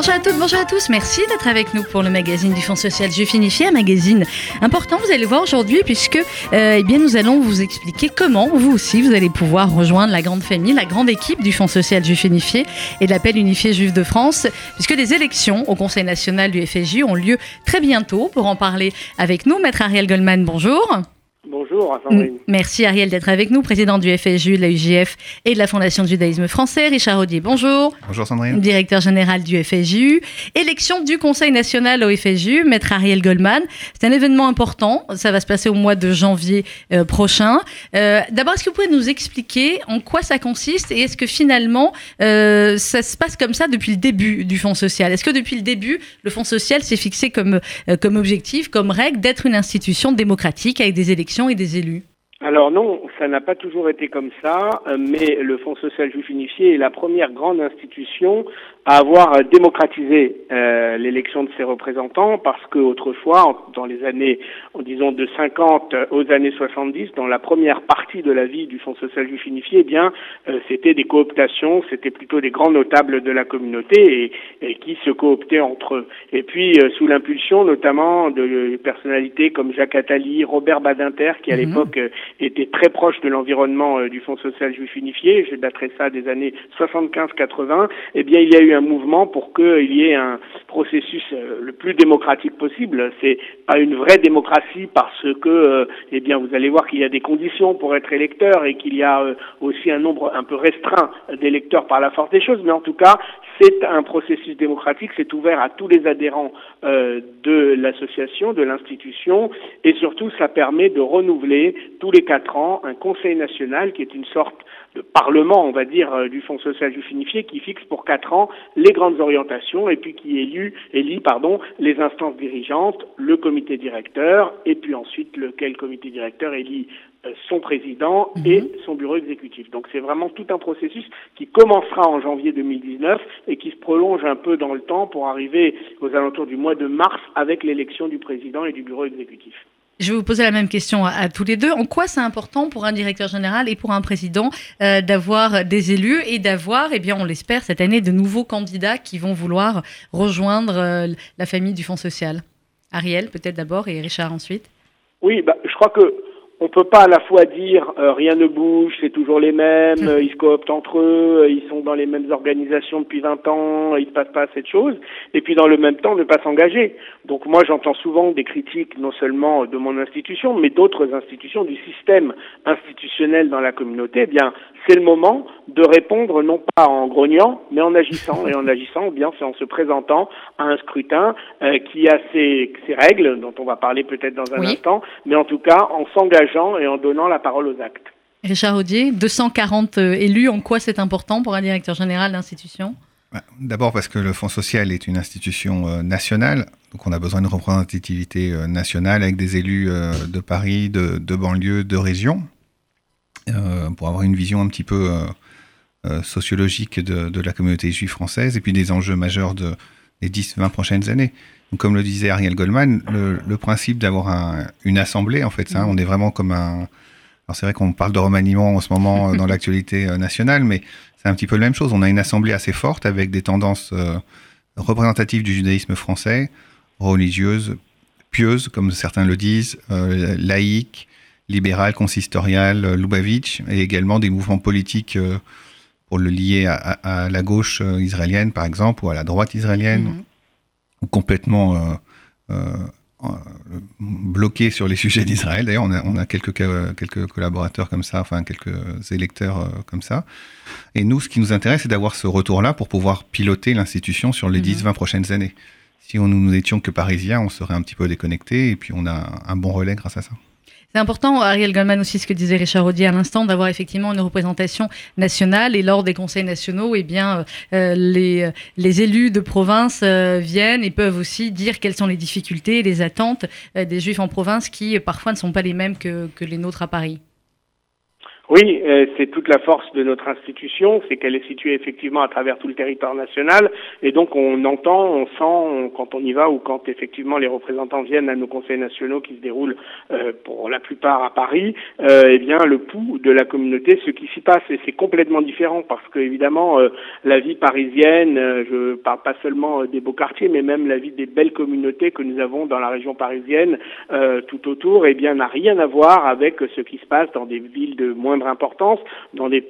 Bonjour à toutes, bonjour à tous. Merci d'être avec nous pour le magazine du Fonds social Juif Unifié, un magazine important. Vous allez voir aujourd'hui puisque euh, eh bien nous allons vous expliquer comment vous aussi vous allez pouvoir rejoindre la grande famille, la grande équipe du Fonds social Juif Unifié et de l'appel unifié Juif de France, puisque des élections au Conseil national du FSJ ont lieu très bientôt. Pour en parler avec nous, Maître Ariel Goldman, bonjour. Bonjour, Sandrine. Merci Ariel d'être avec nous, président du FSJU, de la UJF et de la Fondation de judaïsme français. Richard Audier, bonjour. Bonjour Sandrine. Directeur général du FSJU. Élection du Conseil national au FSJU, maître Ariel Goldman. C'est un événement important. Ça va se passer au mois de janvier euh, prochain. Euh, D'abord, est-ce que vous pouvez nous expliquer en quoi ça consiste et est-ce que finalement euh, ça se passe comme ça depuis le début du Fonds social? Est-ce que depuis le début, le Fonds social s'est fixé comme, euh, comme objectif, comme règle d'être une institution démocratique avec des élections et des élus alors non, ça n'a pas toujours été comme ça, euh, mais le Fonds social juif unifié est la première grande institution à avoir démocratisé euh, l'élection de ses représentants parce que autrefois, dans les années, disons de 50 aux années 70, dans la première partie de la vie du Fonds social juif unifié, eh bien, euh, c'était des cooptations, c'était plutôt des grands notables de la communauté et, qui se cooptaient entre eux. Et puis, sous l'impulsion notamment de personnalités comme Jacques Attali, Robert Badinter, qui à mhm. l'époque était très proche de l'environnement euh, du Fonds social juif unifié, je daterai ça des années 75-80, eh bien il y a eu un mouvement pour qu'il y ait un processus euh, le plus démocratique possible. C'est pas une vraie démocratie parce que, euh, eh bien vous allez voir qu'il y a des conditions pour être électeur et qu'il y a aussi un nombre un peu restreint d'électeurs par la force des choses, mais en tout cas c'est un processus démocratique, c'est ouvert à tous les adhérents de l'association, de l'institution, et surtout ça permet de renouveler tous les quatre ans un conseil national qui est une sorte de parlement, on va dire, euh, du Fonds social unifié qui fixe pour quatre ans les grandes orientations et puis qui élit, élit pardon, les instances dirigeantes, le comité directeur et puis ensuite lequel comité directeur élit euh, son président mhm. et son bureau exécutif. Donc c'est vraiment tout un processus qui commencera en janvier 2019 et qui se prolonge un peu dans le temps pour arriver aux alentours du mois de mars avec l'élection du président et du bureau exécutif. Je vais vous poser la même question à, tous les deux. En quoi c'est important pour un directeur général et pour un président euh, d'avoir des élus et d'avoir, eh bien, on l'espère cette année, de nouveaux candidats qui vont vouloir rejoindre euh, la famille du Fonds social? Ariel, peut-être d'abord, et Richard ensuite. Oui, bah, je crois que on peut pas à la fois dire euh, rien ne bouge, c'est toujours les mêmes, hum. ils se cooptent entre eux, ils sont dans les mêmes organisations depuis 20 ans, il se passe pas cette chose, et puis dans le même temps ne pas s'engager. Donc moi j'entends souvent des critiques non seulement de mon institution, mais d'autres institutions du système institutionnel dans la communauté. Eh bien, c'est le moment de répondre non pas en grognant, mais en agissant. Et en agissant, bien, c'est en se présentant à un scrutin euh, qui a ses, ses, règles, dont on va parler peut-être dans un instant, mais en tout cas en s'engageant et en donnant la parole aux actes. Richard Audier, 240 euh, élus, en quoi c'est important pour un directeur général d'institution? Bah, D'abord parce que le Fonds social est une institution euh, nationale, donc on a besoin de représentativité nationale avec des élus de Paris, de, de banlieue, de région. Euh, pour avoir une vision un petit peu euh, euh, sociologique de, la communauté juive française et puis des enjeux majeurs de, des 10-20 prochaines années. comme le disait Ariel Goldman, le, principe d'avoir une assemblée, en fait, ça, on est vraiment comme un. Alors c'est vrai qu'on parle de remaniement en ce moment dans l'actualité nationale, mais c'est un petit peu la même chose. On a une assemblée assez forte avec des tendances représentatives du judaïsme français, religieuses, pieuses, comme certains le disent, laïques, libéral, consistorial, euh, Lubavitch, et également des mouvements politiques euh, pour le lier à, la gauche euh, israélienne, par exemple, ou à la droite israélienne, mhm. ou complètement bloqués sur les sujets d'Israël. D'ailleurs, on a, on a quelques, quelques collaborateurs comme ça, enfin quelques électeurs comme ça. Et nous, ce qui nous intéresse, c'est d'avoir ce retour-là pour pouvoir piloter l'institution sur les 10-20 mhm. prochaines années. Si on, nous n'étions que parisiens, on serait un petit peu déconnecté, et puis on a un bon relais grâce à ça. C'est important, Ariel Goldman aussi, ce que disait Richard Audier à l'instant, d'avoir effectivement une représentation nationale. Et lors des conseils nationaux, eh bien, euh, les, les élus de province euh, viennent et peuvent aussi dire quelles sont les difficultés les attentes euh, des juifs en province qui parfois ne sont pas les mêmes que, que les nôtres à Paris. Oui, euh, c'est toute la force de notre institution, c'est qu'elle est située effectivement à travers tout le territoire national, et donc on entend, on sent quand on y va ou quand effectivement les représentants viennent à nos conseils nationaux qui se déroulent euh, pour la plupart à Paris, euh, eh bien le pouls de la communauté, ce qui s'y passe, et c'est complètement différent parce que évidemment euh, la vie parisienne, je parle pas seulement des beaux quartiers, mais même la vie des belles communautés que nous avons dans la région parisienne tout autour, eh bien n'a rien à voir avec ce qui se passe dans des villes de moins importance dans des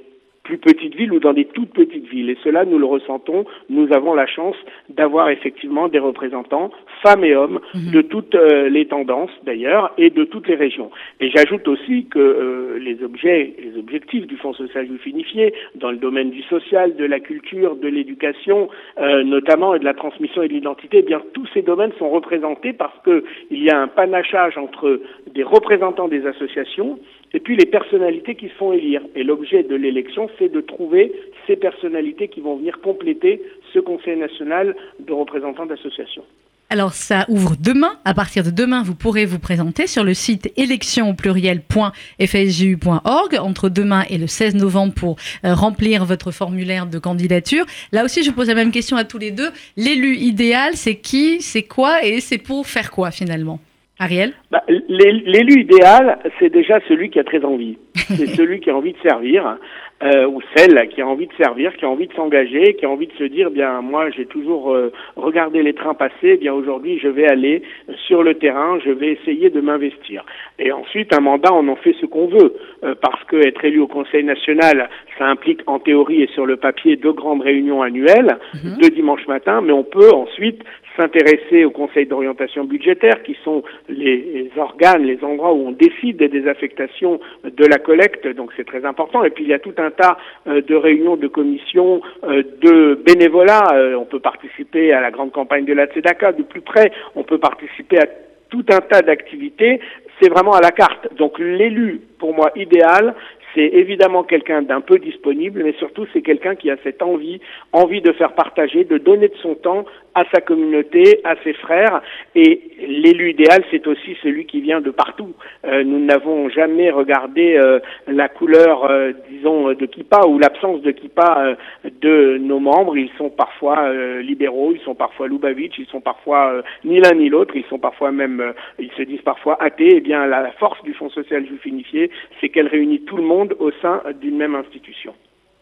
plus petites villes ou dans des toutes petites villes. Et cela, nous le ressentons. Nous avons la chance d'avoir effectivement des représentants, femmes et hommes, mhm. de toutes euh, les tendances d'ailleurs et de toutes les régions. Et j'ajoute aussi que euh, les objets, les objectifs du Fonds social unifié dans le domaine du social, de la culture, de l'éducation, euh, notamment et de la transmission et de l'identité, eh bien tous ces domaines sont représentés parce que il y a un panachage entre des représentants des associations et puis les personnalités qui se font élire. Et l'objet de l'élection, de trouver ces personnalités qui vont venir compléter ce Conseil national de représentants d'associations. Alors ça ouvre demain. À partir de demain, vous pourrez vous présenter sur le site élection pluriel.fsju.org entre demain et le 16 novembre pour euh, remplir votre formulaire de candidature. Là aussi, je pose la même question à tous les deux. L'élu idéal, c'est qui, c'est quoi et c'est pour faire quoi finalement? Ariel? Bah, L'élu idéal, c'est déjà celui qui a très envie. C'est celui qui a envie de servir, euh, ou celle qui a envie de servir, qui a envie de s'engager, qui a envie de se dire, bien moi j'ai toujours euh, regardé les trains passer, eh bien aujourd'hui je vais aller sur le terrain, je vais essayer de m'investir. Et ensuite, un mandat, on en fait ce qu'on veut, euh, parce que être élu au Conseil national, ça implique en théorie et sur le papier deux grandes réunions annuelles, mhm. deux dimanches matin, mais on peut ensuite s'intéresser au Conseil d'orientation budgétaire, qui sont les, organes, les endroits où on décide des affectations de la collecte, donc c'est très important. Et puis il y a tout un tas euh, de réunions, de commissions, euh, de bénévolat. Euh, on peut participer à la grande campagne de la Tzedaka de plus près. On peut participer à tout un tas d'activités. C'est vraiment à la carte. Donc l'élu, pour moi, idéal, c'est évidemment quelqu'un d'un peu disponible, mais surtout c'est quelqu'un qui a cette envie, envie de faire partager, de donner de son temps à sa communauté, à ses frères. Et l'élu idéal, c'est aussi celui qui vient de partout. Euh, nous n'avons jamais regardé euh, la couleur, euh, disons, de Kippa ou l'absence de Kippa de nos membres. Ils sont parfois libéraux, ils sont parfois Lubavitch, ils sont parfois ni l'un ni l'autre, ils sont parfois même, ils se disent parfois athées. Eh bien, la force du Fonds social juif unifié, c'est qu'elle réunit tout le monde au sein d'une même institution.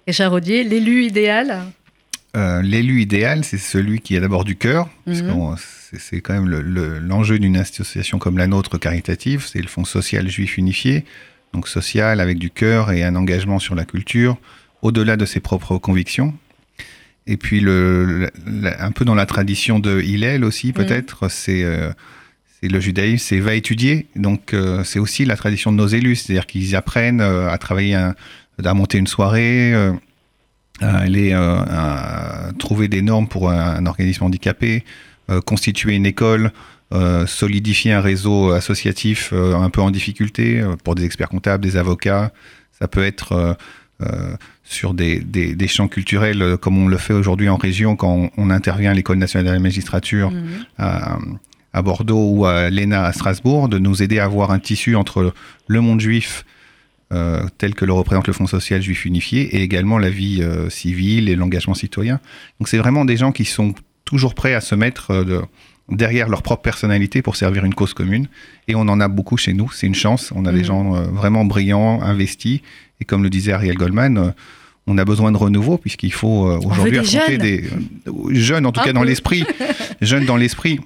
Et Charodier, l'élu idéal euh, l'élu idéal, c'est celui qui a d'abord du cœur, mhm. c'est quand même l'enjeu d'une association comme la nôtre caritative, c'est le Fonds social juif unifié, donc social avec du cœur et un engagement sur la culture, au-delà de ses propres convictions. Et puis, le, un peu dans la tradition de Hillel aussi, mhm. peut-être, c'est euh, le judaïsme, c'est va étudier. Donc, euh, c'est aussi la tradition de nos élus, c'est-à-dire qu'ils apprennent à travailler, à monter une soirée aller euh, trouver des normes pour un, organisme handicapé, euh, constituer une école, euh, solidifier un réseau associatif un peu en difficulté pour des experts comptables, des avocats. Ça peut être sur des, des, champs culturels comme on le fait aujourd'hui en région quand on, intervient à l'École nationale de la magistrature mhm. À, Bordeaux ou à l'ENA à Strasbourg, de nous aider à avoir un tissu entre le monde juif euh, tel que le représente le Fonds social juif unifié, et également la vie euh, civile et l'engagement citoyen. Donc c'est vraiment des gens qui sont toujours prêts à se mettre euh, derrière leur propre personnalité pour servir une cause commune. Et on en a beaucoup chez nous, c'est une chance. On a des mmh. gens vraiment brillants, investis, et comme le disait Ariel Goldman, on a besoin de renouveau puisqu'il faut aujourd'hui affronter des jeunes, en tout cas dans l'esprit, jeunes dans l'esprit,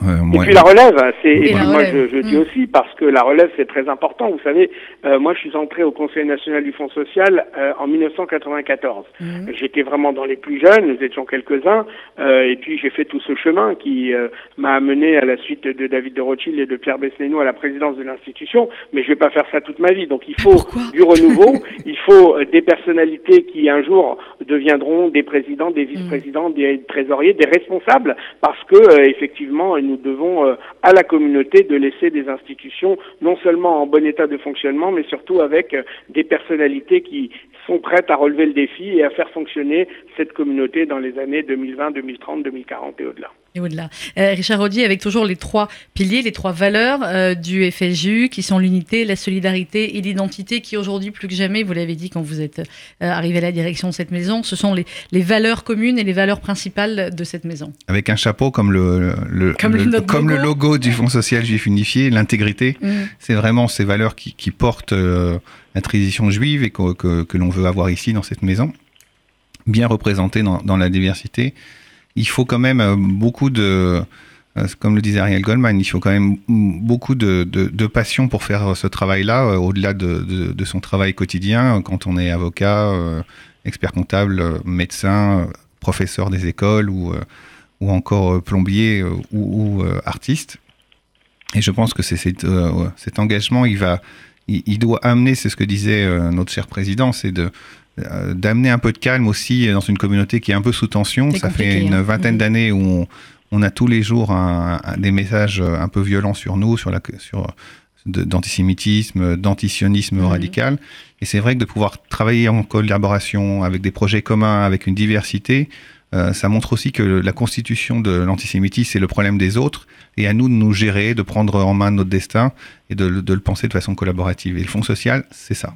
et puis la relève, hein, c'est moi je, je dis mm. aussi parce que la relève c'est très important. Vous savez, euh, moi je suis entré au Conseil national du Fonds social euh, en 1994. Mm. J'étais vraiment dans les plus jeunes, nous étions quelques-uns, euh, et puis j'ai fait tout ce chemin qui m'a amené à la suite de David de Rothschild et de Pierre Besnénou à la présidence de l'institution. Mais je vais pas faire ça toute ma vie, donc il faut du renouveau, il faut des personnalités qui un jour deviendront des présidents, des vice-présidents, mm. des trésoriers, des responsables, parce que effectivement nous devons euh, à la communauté de laisser des institutions non seulement en bon état de fonctionnement, mais surtout avec euh, des personnalités qui sont prêtes à relever le défi et à faire fonctionner cette communauté dans les années 2020, 2030, 2040 et au-delà. Et au-delà. Euh, Richard Rodier, avec toujours les trois piliers, les trois valeurs euh, du FSJU, qui sont l'unité, la solidarité et l'identité, qui aujourd'hui, plus que jamais, vous l'avez dit quand vous êtes euh, arrivé à la direction de cette maison, ce sont les, les, valeurs communes et les valeurs principales de cette maison. Avec un chapeau comme le, le comme, le, comme logo. du Fonds social juif unifié, l'intégrité, mm. c'est vraiment ces valeurs qui, qui portent la tradition juive et que, que, que l'on veut avoir ici dans cette maison, bien représentées dans, dans la diversité il faut quand même euh, beaucoup de, euh, comme le disait Ariel Goldman, il faut quand même beaucoup de, passion pour faire ce travail-là, euh, au-delà de, son travail quotidien, quand on est avocat, expert comptable, médecin, professeur des écoles ou, encore plombier ou, artiste. Et je pense que c'est cet, engagement, il, va, il, doit amener, c'est ce que disait notre cher président, c'est de euh, d'amener un peu de calme aussi dans une communauté qui est un peu sous tension. Ça fait une hein. vingtaine mm. d'années où on, a tous les jours des messages un peu violents sur nous, sur la, sur d'antisémitisme, d'antisionisme mm. radical. Et c'est vrai que de pouvoir travailler en collaboration avec des projets communs, avec une diversité, euh, ça montre aussi que la constitution de l'antisémitisme, c'est le problème des autres, et à nous de nous gérer, de prendre en main notre destin et de, de le penser de façon collaborative. Et le Fonds social, c'est ça.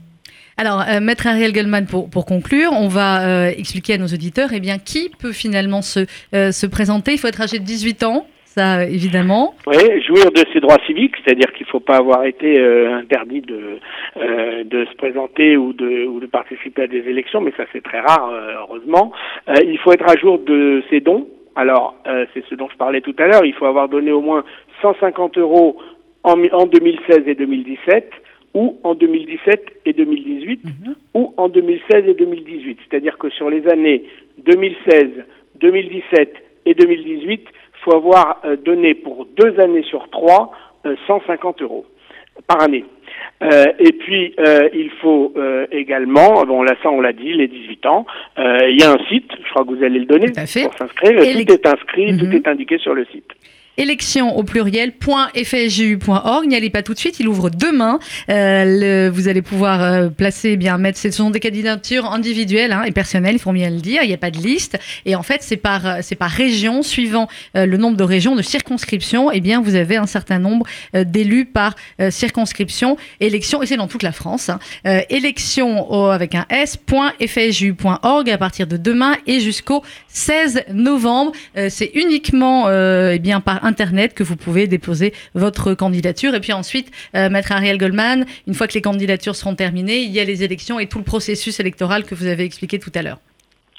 Alors, euh, Maître Ariel Gelman, pour, conclure, on va euh, expliquer à nos auditeurs eh bien, qui peut finalement se, euh, se présenter. Il faut être âgé de 18 ans, ça évidemment. Oui, jouir de ses droits civiques, c'est-à-dire qu'il ne faut pas avoir été interdit de, se présenter ou de, ou de participer à des élections, mais ça c'est très rare, heureusement. il faut être à jour de ses dons. Alors, c'est ce dont je parlais tout à l'heure, il faut avoir donné au moins 150 euros en, en 2016 et 2017 ou en 2017 et 2018, mhm. ou en 2016 et 2018. C'est-à-dire que sur les années 2016, 2017 et 2018, il faut avoir euh, donné pour deux années sur trois 150 euh, euros par année. Euh, et puis il faut également, bon là ça on l'a dit, les 18 ans, il y a un site, je crois que vous allez le donner pour s'inscrire. Site est inscrit, tout mhm. est indiqué sur le site élection au pluriel .fsju.org. N'y allez pas tout de suite, il ouvre demain. Euh, vous allez pouvoir euh, placer, eh bien mettre, ce sont des candidatures individuelles hein, et personnelles, il faut bien le dire. Il n'y a pas de liste et en fait c'est par euh, c'est par région, suivant le nombre de régions, de circonscriptions. Eh bien vous avez un certain nombre d'élus par circonscription. Élection et c'est dans toute la France. Hein. élection au, avec un s.fsju.org à partir de demain et jusqu'au 16 novembre. c'est uniquement eh bien par Internet que vous pouvez déposer votre candidature. Et puis ensuite, euh, Maître Ariel Goldman, une fois que les candidatures seront terminées, il y a les élections et tout le processus électoral que vous avez expliqué tout à l'heure.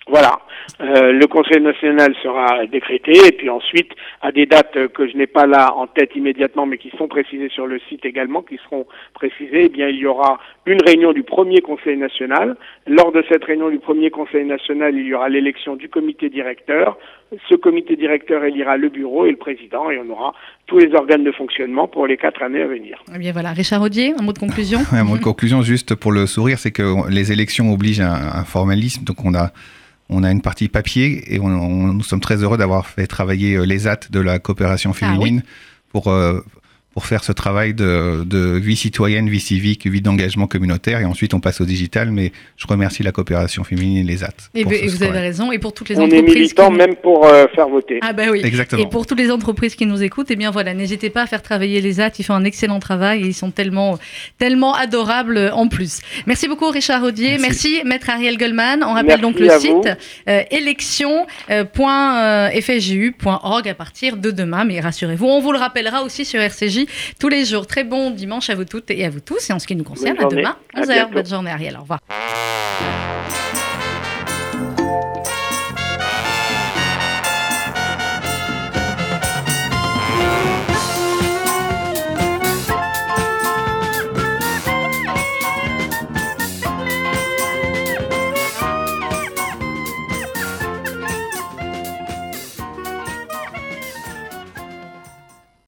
Voilà. Euh, le Conseil national sera décrété et puis ensuite, à des dates que je n'ai pas là en tête immédiatement, mais qui sont précisées sur le site également, qui seront précisées, eh bien, il y aura une réunion du premier Conseil national. Lors de cette réunion du premier Conseil national, il y aura l'élection du comité directeur. Ce comité directeur élira le bureau et le président et on aura tous les organes de fonctionnement pour les quatre années à venir. Eh bien voilà, Richard Audier, un mot de conclusion? un mot de conclusion juste pour le sourire, c'est que les élections obligent un, un formalisme, donc on a on a une partie papier et on, nous sommes très heureux d'avoir fait travailler euh, les AT de la coopération ah féminine pour euh, pour faire ce travail de, de, vie citoyenne, vie civique, vie d'engagement communautaire. Et ensuite, on passe au digital. Mais je remercie la coopération féminine et les AT. Et, vous avez raison. Et pour toutes les on entreprises. On est militant même pour euh, faire voter. Ah, bah oui. Exactement. Et pour toutes les entreprises qui nous écoutent, eh bien voilà, n'hésitez pas à faire travailler les AT. Ils font un excellent travail et ils sont tellement, tellement adorables en plus. Merci beaucoup, Richard Audier. Merci, Maître Ariel Goldman. On rappelle donc le site euh, élection.fsju.org à partir de demain. Mais rassurez-vous, on vous le rappellera aussi sur RCJ tous les jours. Très bon dimanche à vous toutes et à vous tous. Et en ce qui nous concerne, à demain, 11h. Bonne journée, Ariel. Au revoir.